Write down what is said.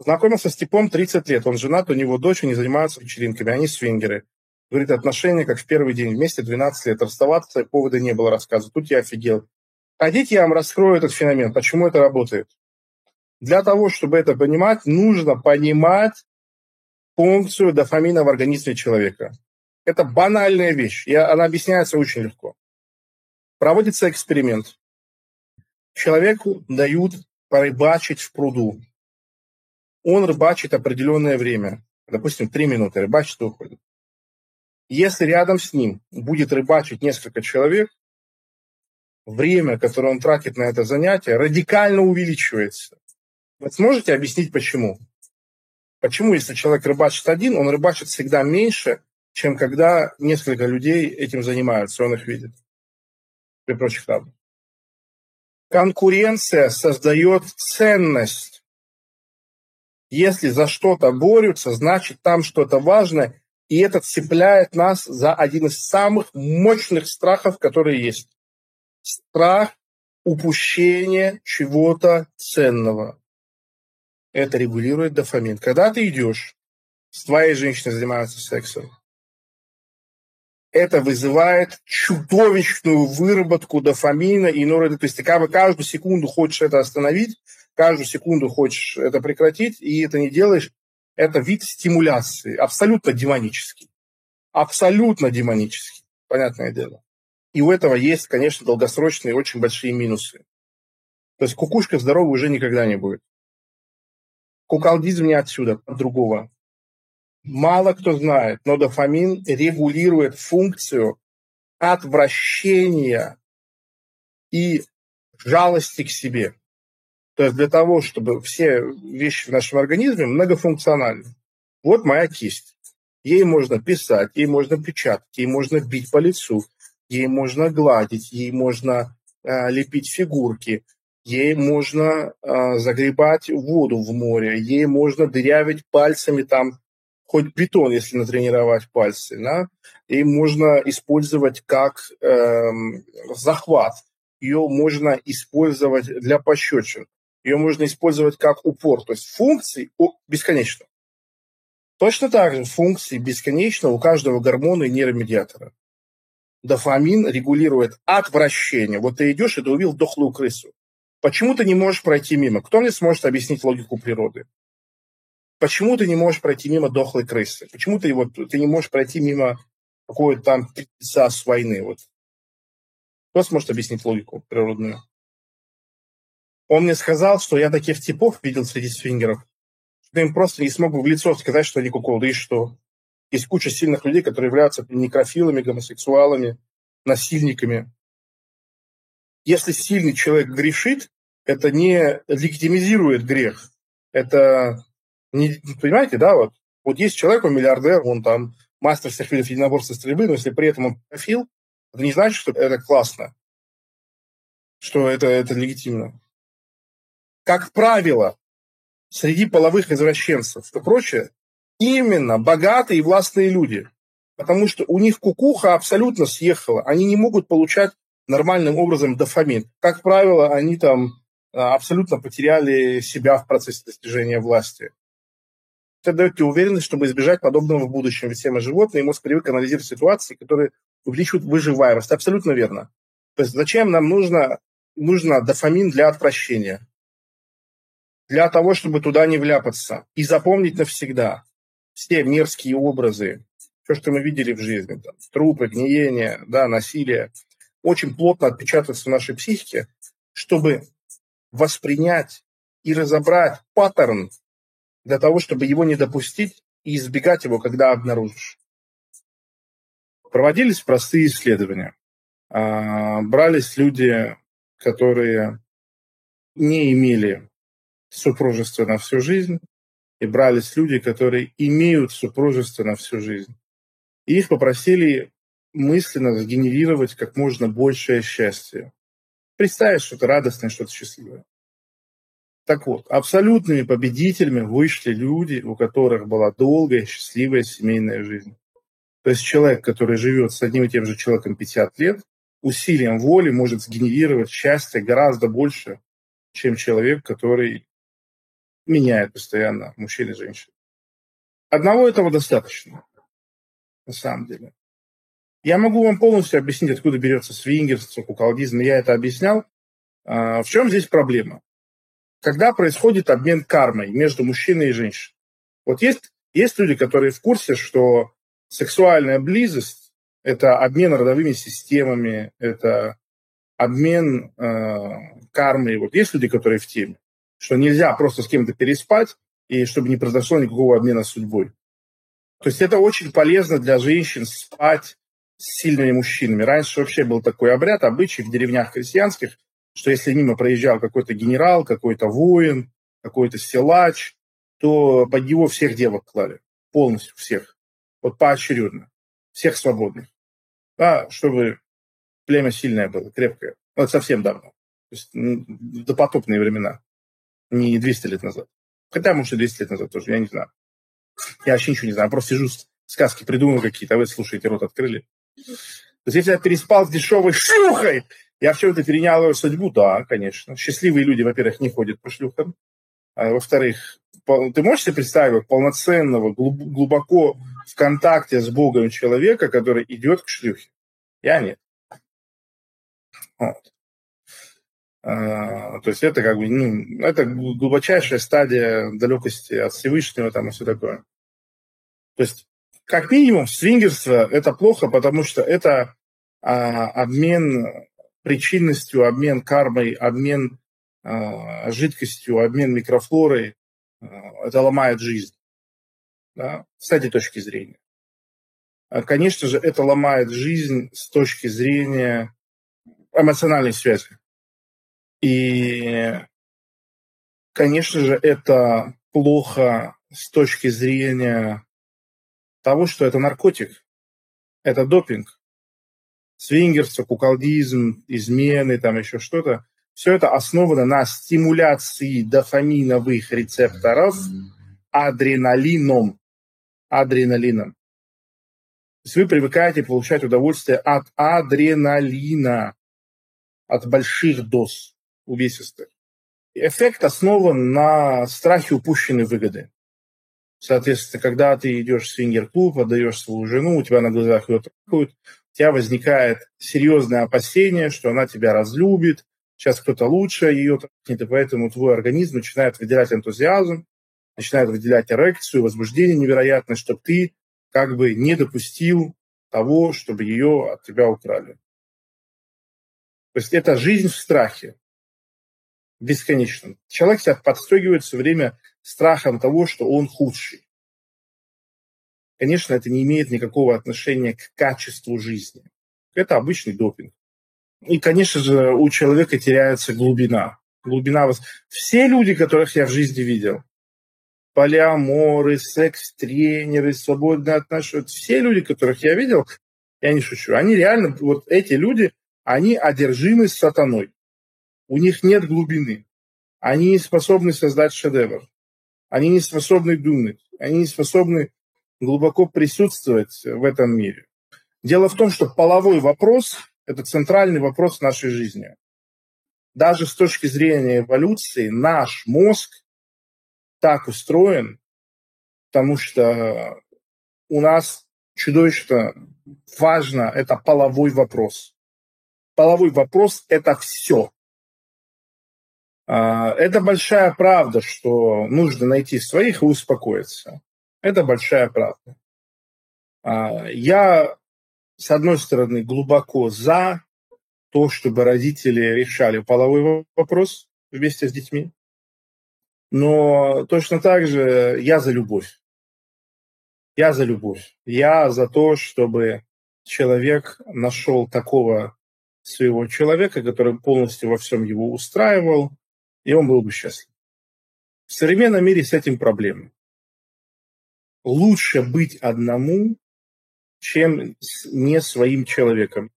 Знакомился с типом 30 лет. Он женат, у него дочь, они занимаются вечеринками. Они свингеры. Говорит, отношения как в первый день. Вместе 12 лет. Расставаться повода не было рассказа. Тут я офигел. Хотите, я вам раскрою этот феномен, почему это работает. Для того, чтобы это понимать, нужно понимать функцию дофамина в организме человека. Это банальная вещь, и она объясняется очень легко. Проводится эксперимент. Человеку дают порыбачить в пруду. Он рыбачит определенное время, допустим, три минуты, рыбачит и уходит. Если рядом с ним будет рыбачить несколько человек, время, которое он тратит на это занятие, радикально увеличивается. Вы сможете объяснить, почему? Почему, если человек рыбачит один, он рыбачит всегда меньше, чем когда несколько людей этим занимаются, он их видит. При прочих равных. Конкуренция создает ценность. Если за что-то борются, значит там что-то важное, и это цепляет нас за один из самых мощных страхов, которые есть страх упущения чего-то ценного. Это регулирует дофамин. Когда ты идешь, с твоей женщиной занимаются сексом, это вызывает чудовищную выработку дофамина и норадреналина. То ты каждую секунду хочешь это остановить, каждую секунду хочешь это прекратить, и это не делаешь. Это вид стимуляции, абсолютно демонический. Абсолютно демонический, понятное дело. И у этого есть, конечно, долгосрочные очень большие минусы. То есть кукушка здоровой уже никогда не будет. Куколдизм не отсюда, от другого. Мало кто знает, но дофамин регулирует функцию отвращения и жалости к себе. То есть для того, чтобы все вещи в нашем организме многофункциональны. Вот моя кисть. Ей можно писать, ей можно печатать, ей можно бить по лицу, ей можно гладить, ей можно э, лепить фигурки, ей можно э, загребать воду в море, ей можно дырявить пальцами там хоть бетон, если натренировать пальцы, да, и можно использовать как э, захват, ее можно использовать для пощечин, ее можно использовать как упор, то есть функций бесконечно. Точно так же функции бесконечно у каждого гормона и нейромедиатора дофамин регулирует отвращение. Вот ты идешь, и ты увидел дохлую крысу. Почему ты не можешь пройти мимо? Кто мне сможет объяснить логику природы? Почему ты не можешь пройти мимо дохлой крысы? Почему ты, вот, ты не можешь пройти мимо какой-то там птица с войны? Вот. Кто сможет объяснить логику природную? Он мне сказал, что я таких типов видел среди свингеров, что им просто не смог в лицо сказать, что они куколды, и что есть куча сильных людей, которые являются некрофилами, гомосексуалами, насильниками. Если сильный человек грешит, это не легитимизирует грех. Это, не, понимаете, да, вот, вот есть человек, он миллиардер, он там мастер всех видов единоборства стрельбы, но если при этом он профил, это не значит, что это классно, что это, это легитимно. Как правило, среди половых извращенцев и прочее, именно богатые и властные люди. Потому что у них кукуха абсолютно съехала. Они не могут получать нормальным образом дофамин. Как правило, они там а, абсолютно потеряли себя в процессе достижения власти. Это дает тебе уверенность, чтобы избежать подобного в будущем. Ведь все мы животные, и мозг привык анализировать ситуации, которые увеличивают выживаемость. Абсолютно верно. То есть зачем нам нужно, нужно дофамин для отвращения? Для того, чтобы туда не вляпаться и запомнить навсегда все мерзкие образы, все, что мы видели в жизни, там, трупы, гниение, да, насилие, очень плотно отпечататься в нашей психике, чтобы воспринять и разобрать паттерн для того, чтобы его не допустить и избегать его, когда обнаружишь. Проводились простые исследования. А, брались люди, которые не имели супружества на всю жизнь, и брались люди, которые имеют супружество на всю жизнь. И их попросили мысленно сгенерировать как можно большее счастье. Представить что-то радостное, что-то счастливое. Так вот, абсолютными победителями вышли люди, у которых была долгая, счастливая семейная жизнь. То есть человек, который живет с одним и тем же человеком 50 лет, усилием воли может сгенерировать счастье гораздо больше, чем человек, который меняет постоянно мужчин и женщин. Одного этого достаточно, на самом деле. Я могу вам полностью объяснить, откуда берется свингерство, куколдизм. Я это объяснял. А, в чем здесь проблема? Когда происходит обмен кармой между мужчиной и женщиной. Вот есть, есть люди, которые в курсе, что сексуальная близость – это обмен родовыми системами, это обмен э, кармой. Вот есть люди, которые в теме, что нельзя просто с кем-то переспать, и чтобы не произошло никакого обмена судьбой. То есть это очень полезно для женщин спать с сильными мужчинами. Раньше вообще был такой обряд, обычай в деревнях крестьянских, что если мимо проезжал какой-то генерал, какой-то воин, какой-то силач, то под него всех девок клали. Полностью всех. Вот поочередно. Всех свободных. Да, чтобы племя сильное было, крепкое. Вот совсем давно. То есть допотопные времена. Не 200 лет назад. Хотя, может, и 200 лет назад тоже, я не знаю. Я вообще ничего не знаю. Просто сижу, сказки придумал какие-то, а вы слушаете, рот открыли. То есть, если я переспал с дешевой шлюхой, я все это перенял ее судьбу, да, конечно. Счастливые люди, во-первых, не ходят по шлюхам. А, во-вторых, ты можешь себе представить полноценного, глубоко в контакте с Богом человека, который идет к шлюхе? Я нет. Вот. А, то есть это как бы, ну, это глубочайшая стадия далекости от Всевышнего там и все такое. То есть, как минимум, свингерство – это плохо, потому что это а, обмен причинностью, обмен кармой, обмен а, жидкостью, обмен микрофлорой. А, это ломает жизнь. Да, с этой точки зрения. А, конечно же, это ломает жизнь с точки зрения эмоциональной связи. И, конечно же, это плохо с точки зрения того, что это наркотик, это допинг. Свингерство, куколдизм, измены, там еще что-то. Все это основано на стимуляции дофаминовых рецепторов адреналином. Адреналином. То есть вы привыкаете получать удовольствие от адреналина, от больших доз увесистых. Эффект основан на страхе упущенной выгоды. Соответственно, когда ты идешь в свингер-клуб, отдаешь свою жену, у тебя на глазах ее трахают, у тебя возникает серьезное опасение, что она тебя разлюбит, сейчас кто-то лучше ее трахнет, и поэтому твой организм начинает выделять энтузиазм, начинает выделять эрекцию, возбуждение невероятное, чтобы ты как бы не допустил того, чтобы ее от тебя украли. То есть это жизнь в страхе бесконечном. Человек себя подстегивает все время страхом того, что он худший. Конечно, это не имеет никакого отношения к качеству жизни. Это обычный допинг. И, конечно же, у человека теряется глубина. Глубина вас. Все люди, которых я в жизни видел, полиаморы, секс-тренеры, свободные отношения, все люди, которых я видел, я не шучу, они реально, вот эти люди, они одержимы сатаной. У них нет глубины. Они не способны создать шедевр. Они не способны думать. Они не способны глубоко присутствовать в этом мире. Дело в том, что половой вопрос – это центральный вопрос нашей жизни. Даже с точки зрения эволюции наш мозг так устроен, потому что у нас чудовищно важно – это половой вопрос. Половой вопрос – это все. А, это большая правда, что нужно найти своих и успокоиться. Это большая правда. А, я, с одной стороны, глубоко за то, чтобы родители решали половой вопрос вместе с детьми, но точно так же я за любовь. Я за любовь. Я за то, чтобы человек нашел такого своего человека, который полностью во всем его устраивал, и он был бы счастлив. В современном мире с этим проблемы. Лучше быть одному, чем не своим человеком.